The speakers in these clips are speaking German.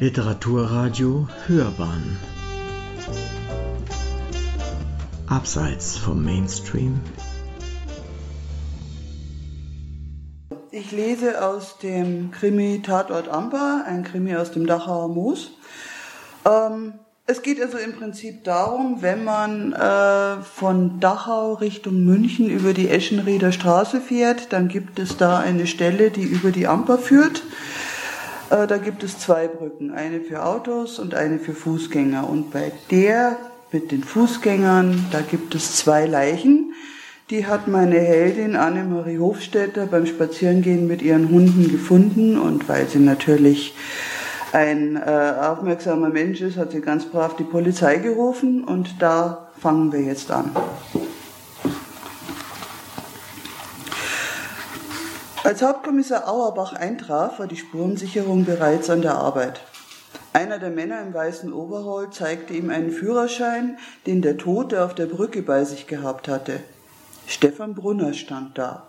Literaturradio Hörbahn Abseits vom Mainstream Ich lese aus dem Krimi Tatort Amper, ein Krimi aus dem Dachauer Moos. Ähm, es geht also im Prinzip darum, wenn man äh, von Dachau Richtung München über die Eschenrieder Straße fährt, dann gibt es da eine Stelle, die über die Amper führt. Äh, da gibt es zwei Brücken, eine für Autos und eine für Fußgänger. Und bei der mit den Fußgängern, da gibt es zwei Leichen. Die hat meine Heldin Annemarie Hofstetter beim Spazierengehen mit ihren Hunden gefunden und weil sie natürlich ein äh, aufmerksamer Mensch ist, hat sie ganz brav die Polizei gerufen und da fangen wir jetzt an. Als Hauptkommissar Auerbach eintraf, war die Spurensicherung bereits an der Arbeit. Einer der Männer im weißen Overall zeigte ihm einen Führerschein, den der Tote auf der Brücke bei sich gehabt hatte. Stefan Brunner stand da.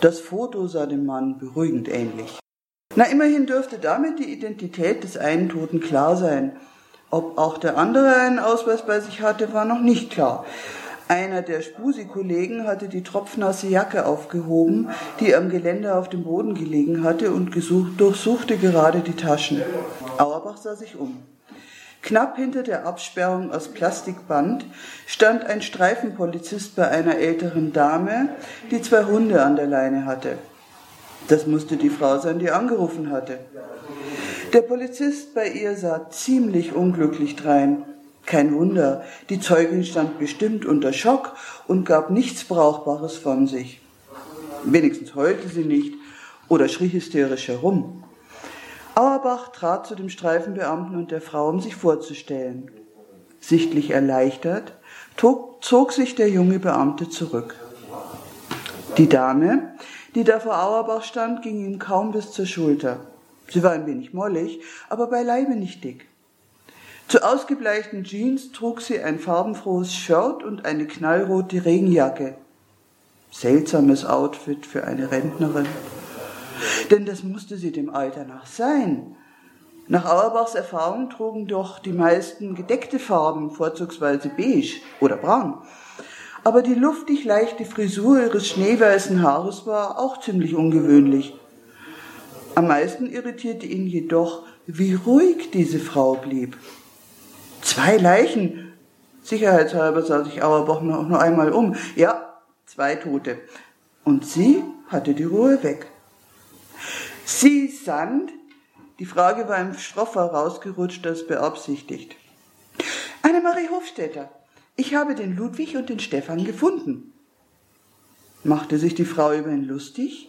Das Foto sah dem Mann beruhigend ähnlich. Na, immerhin dürfte damit die Identität des einen Toten klar sein. Ob auch der andere einen Ausweis bei sich hatte, war noch nicht klar. Einer der Spusi-Kollegen hatte die tropfnasse Jacke aufgehoben, die am Geländer auf dem Boden gelegen hatte und gesucht, durchsuchte gerade die Taschen. Auerbach sah sich um. Knapp hinter der Absperrung aus Plastikband stand ein Streifenpolizist bei einer älteren Dame, die zwei Hunde an der Leine hatte. Das musste die Frau sein, die angerufen hatte. Der Polizist bei ihr sah ziemlich unglücklich drein. Kein Wunder, die Zeugin stand bestimmt unter Schock und gab nichts Brauchbares von sich. Wenigstens heulte sie nicht oder schrie hysterisch herum. Auerbach trat zu dem Streifenbeamten und der Frau, um sich vorzustellen. Sichtlich erleichtert zog sich der junge Beamte zurück. Die Dame, die da vor Auerbach stand, ging ihm kaum bis zur Schulter. Sie war ein wenig mollig, aber beileibe nicht dick. Zu ausgebleichten Jeans trug sie ein farbenfrohes Shirt und eine knallrote Regenjacke. Seltsames Outfit für eine Rentnerin. Denn das musste sie dem Alter nach sein. Nach Auerbachs Erfahrung trugen doch die meisten gedeckte Farben, vorzugsweise beige oder braun aber die luftig leichte Frisur ihres schneeweißen Haares war auch ziemlich ungewöhnlich. Am meisten irritierte ihn jedoch, wie ruhig diese Frau blieb. Zwei Leichen. Sicherheitshalber sah sich Auerbach noch, noch einmal um. Ja, zwei Tote. Und sie hatte die Ruhe weg. Sie Sand? Die Frage war ihm schroffer rausgerutscht als beabsichtigt. Annemarie Hofstetter, ich habe den Ludwig und den Stefan gefunden. Machte sich die Frau über ihn lustig?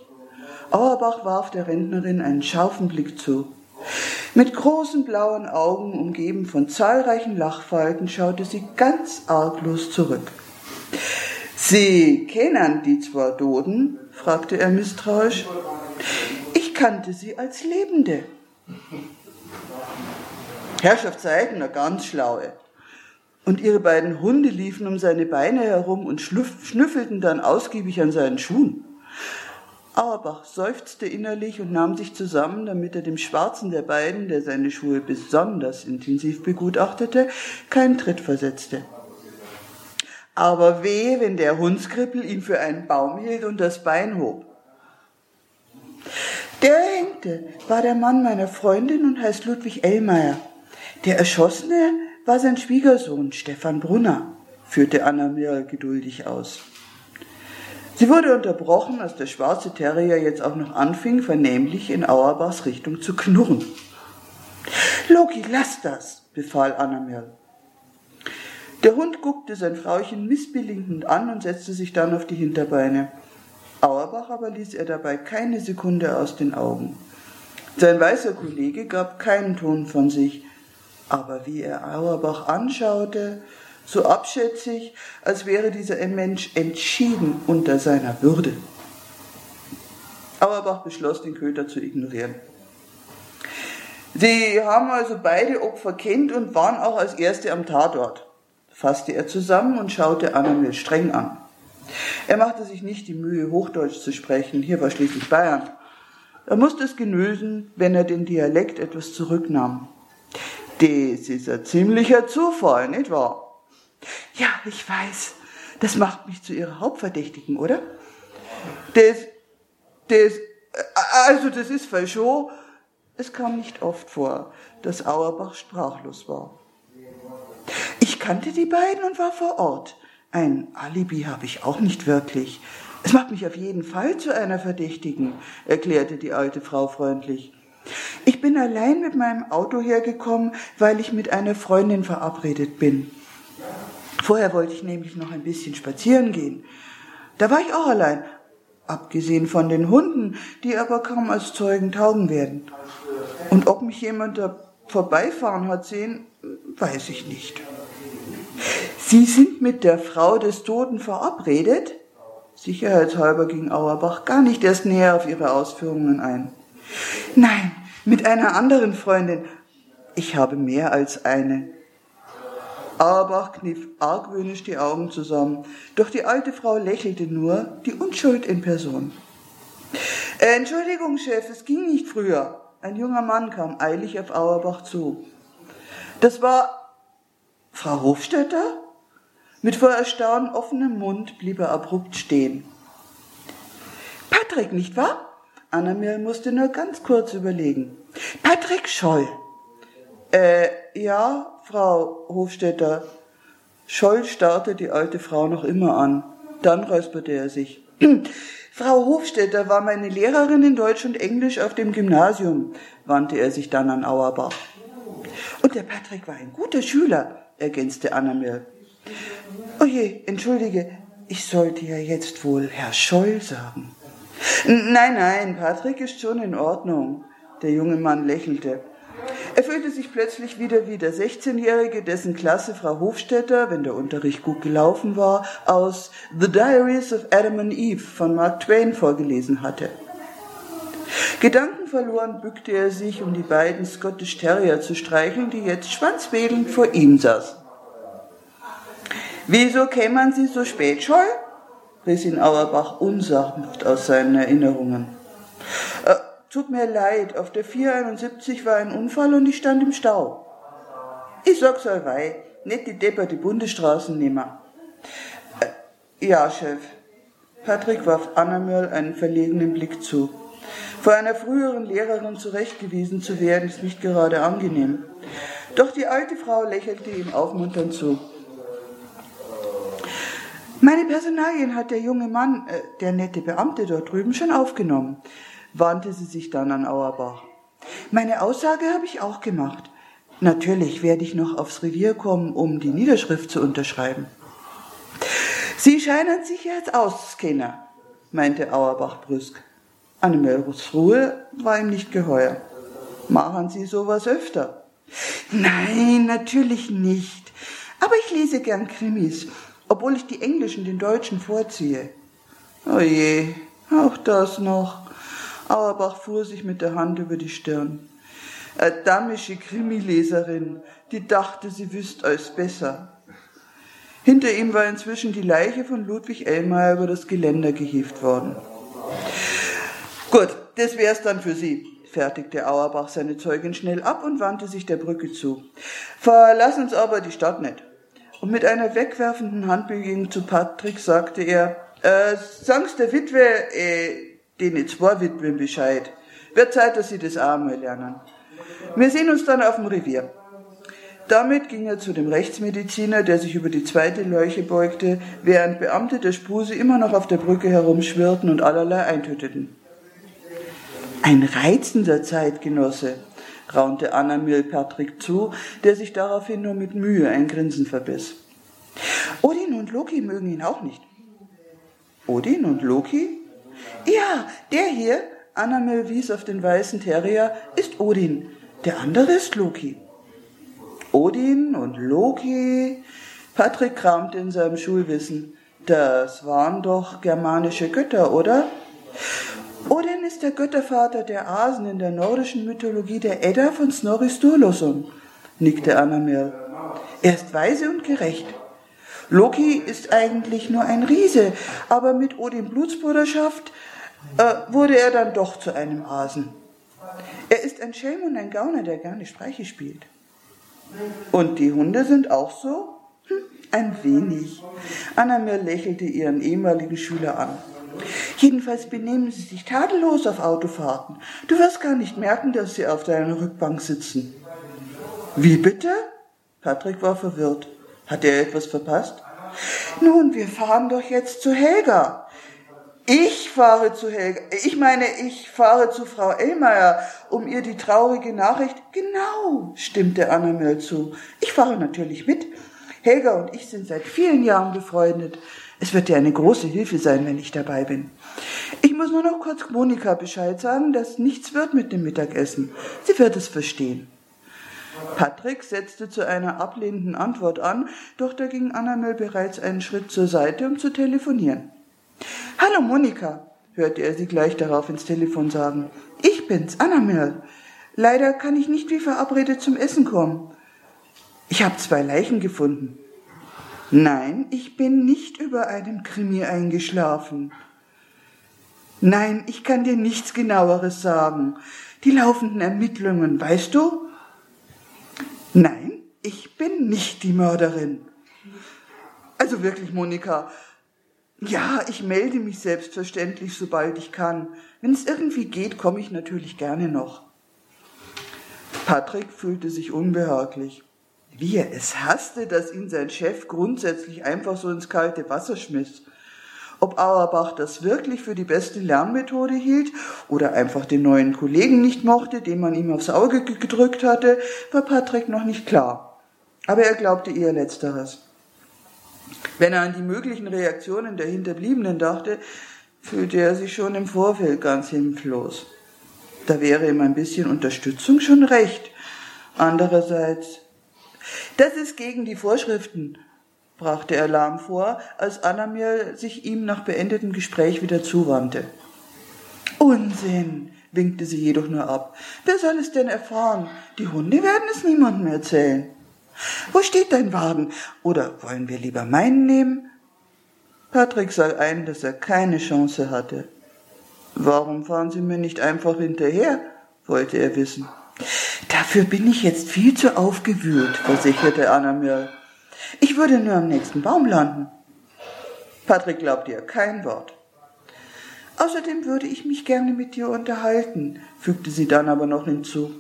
Auerbach warf der Rentnerin einen scharfen Blick zu. Mit großen blauen Augen, umgeben von zahlreichen Lachfalten, schaute sie ganz arglos zurück. Sie kennen die zwei Doden? fragte er misstrauisch. Ich kannte sie als Lebende. Herrschaftszeiten, eine ganz schlaue. Und ihre beiden Hunde liefen um seine Beine herum und schnüffelten dann ausgiebig an seinen Schuhen. Auerbach seufzte innerlich und nahm sich zusammen, damit er dem Schwarzen der beiden, der seine Schuhe besonders intensiv begutachtete, keinen Tritt versetzte. Aber wehe, wenn der Hundskrippel ihn für einen Baum hielt und das Bein hob. Der Hängte war der Mann meiner Freundin und heißt Ludwig Ellmeier. Der Erschossene war sein Schwiegersohn Stefan Brunner, führte Anna mir geduldig aus. Sie wurde unterbrochen, als der schwarze Terrier jetzt auch noch anfing, vernehmlich in Auerbachs Richtung zu knurren. Loki, lass das, befahl Anna Merl. Der Hund guckte sein Frauchen missbilligend an und setzte sich dann auf die Hinterbeine. Auerbach aber ließ er dabei keine Sekunde aus den Augen. Sein weißer Kollege gab keinen Ton von sich, aber wie er Auerbach anschaute, so abschätzig, als wäre dieser Mensch entschieden unter seiner Würde. Auerbach beschloss, den Köter zu ignorieren. Sie haben also beide Opfer kennt und waren auch als Erste am Tatort, fasste er zusammen und schaute Annamel streng an. Er machte sich nicht die Mühe, Hochdeutsch zu sprechen, hier war schließlich Bayern. Er musste es genüsen, wenn er den Dialekt etwas zurücknahm. Das ist ein ziemlicher Zufall, nicht wahr? Ja, ich weiß. Das macht mich zu Ihrer Hauptverdächtigen, oder? Das, das, also das ist falsch. Es kam nicht oft vor, dass Auerbach sprachlos war. Ich kannte die beiden und war vor Ort. Ein Alibi habe ich auch nicht wirklich. Es macht mich auf jeden Fall zu einer Verdächtigen, erklärte die alte Frau freundlich. Ich bin allein mit meinem Auto hergekommen, weil ich mit einer Freundin verabredet bin. Vorher wollte ich nämlich noch ein bisschen spazieren gehen. Da war ich auch allein, abgesehen von den Hunden, die aber kaum als Zeugen taugen werden. Und ob mich jemand da vorbeifahren hat sehen, weiß ich nicht. Sie sind mit der Frau des Toten verabredet? Sicherheitshalber ging Auerbach gar nicht erst näher auf ihre Ausführungen ein. Nein, mit einer anderen Freundin. Ich habe mehr als eine. Auerbach kniff argwöhnisch die Augen zusammen, doch die alte Frau lächelte nur, die Unschuld in Person. Entschuldigung, Chef, es ging nicht früher. Ein junger Mann kam eilig auf Auerbach zu. Das war Frau Hofstetter? Mit vor Erstaunen offenem Mund blieb er abrupt stehen. Patrick, nicht wahr? Annamel musste nur ganz kurz überlegen. Patrick Scholl. Äh, ja, Frau Hofstetter. Scholl starrte die alte Frau noch immer an. Dann räusperte er sich. Frau Hofstetter war meine Lehrerin in Deutsch und Englisch auf dem Gymnasium, wandte er sich dann an Auerbach. Und der Patrick war ein guter Schüler, ergänzte Annamel. Oh je, entschuldige, ich sollte ja jetzt wohl Herr Scholl sagen. Nein, nein, Patrick ist schon in Ordnung. Der junge Mann lächelte. Er fühlte sich plötzlich wieder wie der 16-Jährige, dessen Klasse Frau Hofstetter, wenn der Unterricht gut gelaufen war, aus The Diaries of Adam and Eve von Mark Twain vorgelesen hatte. Gedankenverloren bückte er sich, um die beiden Scottish Terrier zu streicheln, die jetzt schwanzwedelnd vor ihm saßen. Wieso kämen Sie so spät, Scholl? riss ihn Auerbach unsanft aus seinen Erinnerungen. Äh, tut mir leid, auf der 471 war ein Unfall und ich stand im Stau. Ich sag's euch wei, nicht die Depper die Bundesstraßen nehmen. Äh, ja, Chef. Patrick warf Anna einen verlegenen Blick zu. Vor einer früheren Lehrerin zurechtgewiesen zu werden, ist nicht gerade angenehm. Doch die alte Frau lächelte ihm aufmunternd zu. Meine Personalien hat der junge Mann, äh, der nette Beamte dort drüben, schon aufgenommen, wandte sie sich dann an Auerbach. Meine Aussage habe ich auch gemacht. Natürlich werde ich noch aufs Revier kommen, um die Niederschrift zu unterschreiben. Sie scheinen sich jetzt auszukennen, meinte Auerbach brüsk. Annemelrus Ruhe war ihm nicht geheuer. Machen Sie sowas öfter? Nein, natürlich nicht. Aber ich lese gern Krimis obwohl ich die englischen den deutschen vorziehe. Oh je, auch das noch. Auerbach fuhr sich mit der Hand über die Stirn. Eine damische Krimileserin, die dachte, sie wüsste alles besser. Hinter ihm war inzwischen die Leiche von Ludwig Ellmeier über das Geländer gehievt worden. Gut, das wär's dann für Sie, fertigte Auerbach seine Zeugin schnell ab und wandte sich der Brücke zu. Verlassen uns aber die Stadt nicht. Und mit einer wegwerfenden Handbewegung zu Patrick sagte er, äh, sag's der Witwe, äh, den zwei Witwen Bescheid. Wird Zeit, dass sie das auch mal lernen. Wir sehen uns dann auf dem Revier. Damit ging er zu dem Rechtsmediziner, der sich über die zweite Leuche beugte, während Beamte der Spuse immer noch auf der Brücke herumschwirrten und allerlei eintöteten. Ein reizender Zeitgenosse, raunte Anna Patrick zu, der sich daraufhin nur mit Mühe ein Grinsen verbiss. Odin und Loki mögen ihn auch nicht. Odin und Loki? Ja, der hier, Anna Mill wies auf den weißen Terrier, ist Odin. Der andere ist Loki. Odin und Loki? Patrick kramte in seinem Schulwissen. Das waren doch germanische Götter, oder? Odin ist der Göttervater der Asen in der nordischen Mythologie der Edda von Snorri Sturluson, nickte Annamirl. Er ist weise und gerecht. Loki ist eigentlich nur ein Riese, aber mit Odin Blutsbruderschaft äh, wurde er dann doch zu einem Hasen. Er ist ein Schelm und ein Gauner, der gerne Streiche spielt. Und die Hunde sind auch so? Hm, ein wenig. Annamir lächelte ihren ehemaligen Schüler an. Jedenfalls benehmen sie sich tadellos auf Autofahrten. Du wirst gar nicht merken, dass sie auf deiner Rückbank sitzen. Wie bitte? Patrick war verwirrt. Hat er etwas verpasst? Nun, wir fahren doch jetzt zu Helga. Ich fahre zu Helga. Ich meine, ich fahre zu Frau Ellmeier, um ihr die traurige Nachricht. Genau, stimmte Annemel zu. Ich fahre natürlich mit. Helga und ich sind seit vielen Jahren befreundet. Es wird dir eine große Hilfe sein, wenn ich dabei bin. Ich muss nur noch kurz Monika Bescheid sagen, dass nichts wird mit dem Mittagessen. Sie wird es verstehen. Patrick setzte zu einer ablehnenden Antwort an, doch da ging Annabel bereits einen Schritt zur Seite, um zu telefonieren. Hallo Monika, hörte er sie gleich darauf ins Telefon sagen. Ich bin's, Annabel. Leider kann ich nicht wie verabredet zum Essen kommen. Ich habe zwei Leichen gefunden. Nein, ich bin nicht über einem Krimi eingeschlafen. Nein, ich kann dir nichts genaueres sagen. Die laufenden Ermittlungen, weißt du? Nein, ich bin nicht die Mörderin. Also wirklich, Monika. Ja, ich melde mich selbstverständlich, sobald ich kann. Wenn es irgendwie geht, komme ich natürlich gerne noch. Patrick fühlte sich unbehaglich wie er es hasste, dass ihn sein Chef grundsätzlich einfach so ins kalte Wasser schmiss. Ob Auerbach das wirklich für die beste Lernmethode hielt oder einfach den neuen Kollegen nicht mochte, den man ihm aufs Auge gedrückt hatte, war Patrick noch nicht klar. Aber er glaubte eher letzteres. Wenn er an die möglichen Reaktionen der Hinterbliebenen dachte, fühlte er sich schon im Vorfeld ganz hilflos. Da wäre ihm ein bisschen Unterstützung schon recht. Andererseits das ist gegen die Vorschriften, brachte er lahm vor, als Annamir sich ihm nach beendetem Gespräch wieder zuwandte. Unsinn, winkte sie jedoch nur ab. Wer soll es denn erfahren? Die Hunde werden es niemandem erzählen. Wo steht dein Wagen? Oder wollen wir lieber meinen nehmen? Patrick sah ein, dass er keine Chance hatte. Warum fahren Sie mir nicht einfach hinterher? wollte er wissen. Dafür bin ich jetzt viel zu aufgewühlt, versicherte Anna mir. Ich würde nur am nächsten Baum landen. Patrick glaubte ihr kein Wort. Außerdem würde ich mich gerne mit dir unterhalten, fügte sie dann aber noch hinzu.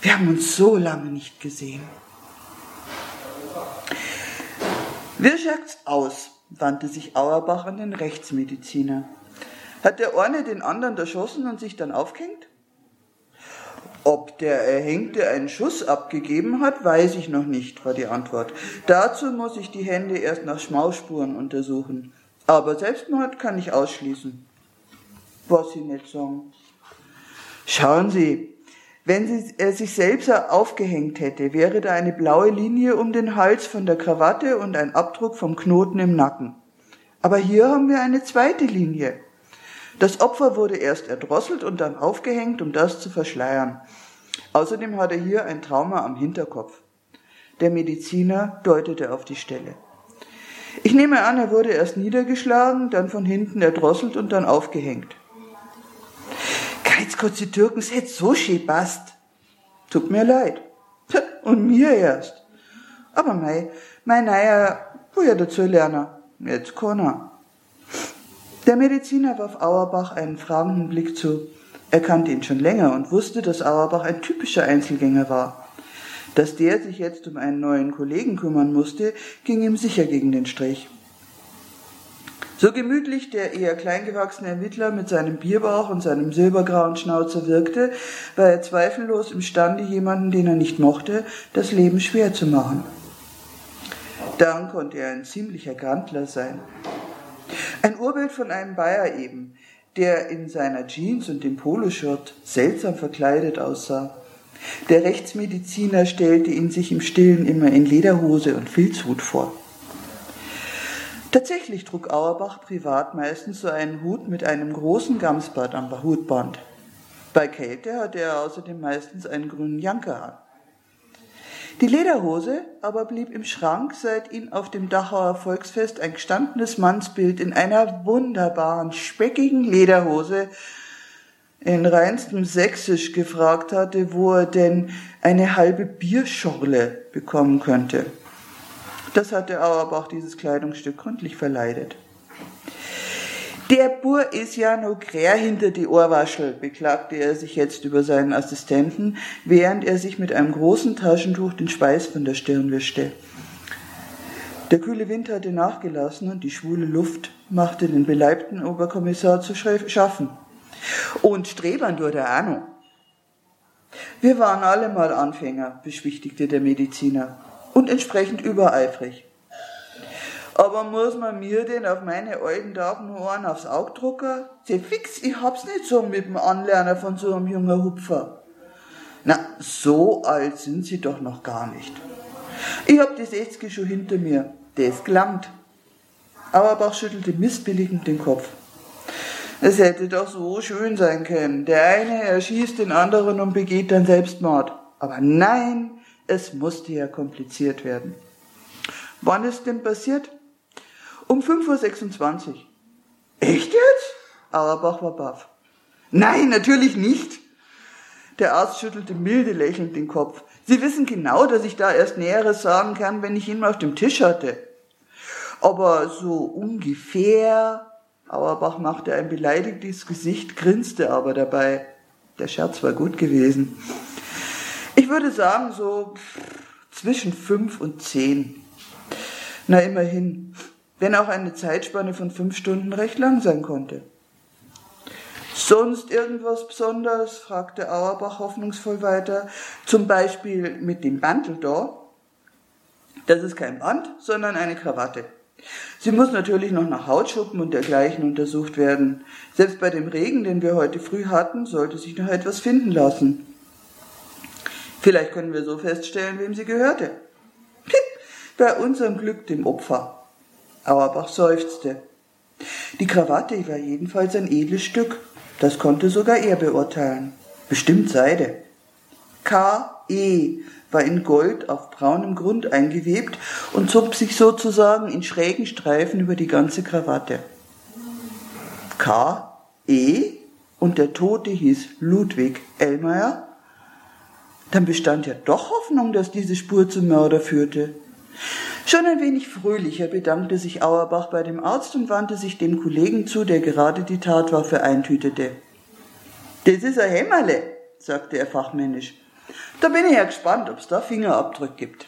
Wir haben uns so lange nicht gesehen. Wirschagt's aus, wandte sich Auerbach an den Rechtsmediziner. Hat der eine den anderen erschossen und sich dann aufgehängt? Ob der Erhängte einen Schuss abgegeben hat, weiß ich noch nicht, war die Antwort. Dazu muss ich die Hände erst nach Schmauspuren untersuchen. Aber Selbstmord kann ich ausschließen. Was Sie nicht sagen. Schauen Sie, wenn sie, er sich selbst aufgehängt hätte, wäre da eine blaue Linie um den Hals von der Krawatte und ein Abdruck vom Knoten im Nacken. Aber hier haben wir eine zweite Linie. Das Opfer wurde erst erdrosselt und dann aufgehängt, um das zu verschleiern. Außerdem hat er hier ein Trauma am Hinterkopf. Der Mediziner deutete auf die Stelle. Ich nehme an, er wurde erst niedergeschlagen, dann von hinten erdrosselt und dann aufgehängt. Geizkotze Türkens hätt so schön passt. Tut mir leid. Und mir erst. Aber mei, mei naja, wo ja dazu lernen. Jetzt kann. Der Mediziner warf Auerbach einen fragenden Blick zu. Er kannte ihn schon länger und wusste, dass Auerbach ein typischer Einzelgänger war. Dass der sich jetzt um einen neuen Kollegen kümmern musste, ging ihm sicher gegen den Strich. So gemütlich der eher kleingewachsene Ermittler mit seinem Bierbauch und seinem silbergrauen Schnauzer wirkte, war er zweifellos imstande, jemanden, den er nicht mochte, das Leben schwer zu machen. Dann konnte er ein ziemlicher Grandler sein. Ein Urbild von einem Bayer eben, der in seiner Jeans und dem Poloshirt seltsam verkleidet aussah. Der Rechtsmediziner stellte ihn sich im Stillen immer in Lederhose und Filzhut vor. Tatsächlich trug Auerbach privat meistens so einen Hut mit einem großen Gamsbart am Hutband. Bei Kälte hatte er außerdem meistens einen grünen Janker an. Die Lederhose aber blieb im Schrank, seit ihn auf dem Dachauer Volksfest ein gestandenes Mannsbild in einer wunderbaren, speckigen Lederhose in reinstem Sächsisch gefragt hatte, wo er denn eine halbe Bierschorle bekommen könnte. Das hatte Auerbach dieses Kleidungsstück gründlich verleidet. Der Bur ist ja no grär hinter die Ohrwaschel, beklagte er sich jetzt über seinen Assistenten, während er sich mit einem großen Taschentuch den Speis von der Stirn wischte. Der kühle Wind hatte nachgelassen und die schwule Luft machte den beleibten Oberkommissar zu schaffen. Und strebern durch der Anno. Wir waren alle mal Anfänger, beschwichtigte der Mediziner, und entsprechend übereifrig. Aber muss man mir denn auf meine alten Tage nur einen aufs Auge drucken? Sie fix, ich hab's nicht so mit dem Anlerner von so einem jungen Hupfer. Na, so alt sind sie doch noch gar nicht. Ich hab die 60 schon hinter mir. Ist gelangt. Auerbach schüttelte missbilligend den Kopf. Es hätte doch so schön sein können. Der eine erschießt den anderen und begeht dann Selbstmord. Aber nein, es musste ja kompliziert werden. Wann ist denn passiert? Um 5.26 Uhr. Echt jetzt? Auerbach war baff. Nein, natürlich nicht. Der Arzt schüttelte milde lächelnd den Kopf. Sie wissen genau, dass ich da erst Näheres sagen kann, wenn ich ihn mal auf dem Tisch hatte. Aber so ungefähr. Auerbach machte ein beleidigtes Gesicht, grinste aber dabei. Der Scherz war gut gewesen. Ich würde sagen, so zwischen fünf und zehn. Na immerhin wenn auch eine Zeitspanne von fünf Stunden recht lang sein konnte. Sonst irgendwas Besonderes? fragte Auerbach hoffnungsvoll weiter. Zum Beispiel mit dem Bantel da. Das ist kein Band, sondern eine Krawatte. Sie muss natürlich noch nach Hautschuppen und dergleichen untersucht werden. Selbst bei dem Regen, den wir heute früh hatten, sollte sich noch etwas finden lassen. Vielleicht können wir so feststellen, wem sie gehörte. Bei unserem Glück dem Opfer. Auerbach seufzte. Die Krawatte war jedenfalls ein edles Stück. Das konnte sogar er beurteilen. Bestimmt Seide. K.E. war in Gold auf braunem Grund eingewebt und zog sich sozusagen in schrägen Streifen über die ganze Krawatte. K.E. und der Tote hieß Ludwig Ellmeier? Dann bestand ja doch Hoffnung, dass diese Spur zum Mörder führte. Schon ein wenig fröhlicher bedankte sich Auerbach bei dem Arzt und wandte sich dem Kollegen zu, der gerade die Tatwaffe eintütete. Das ist ein Hämmerle, sagte er fachmännisch. Da bin ich ja gespannt, ob's da Fingerabdruck gibt.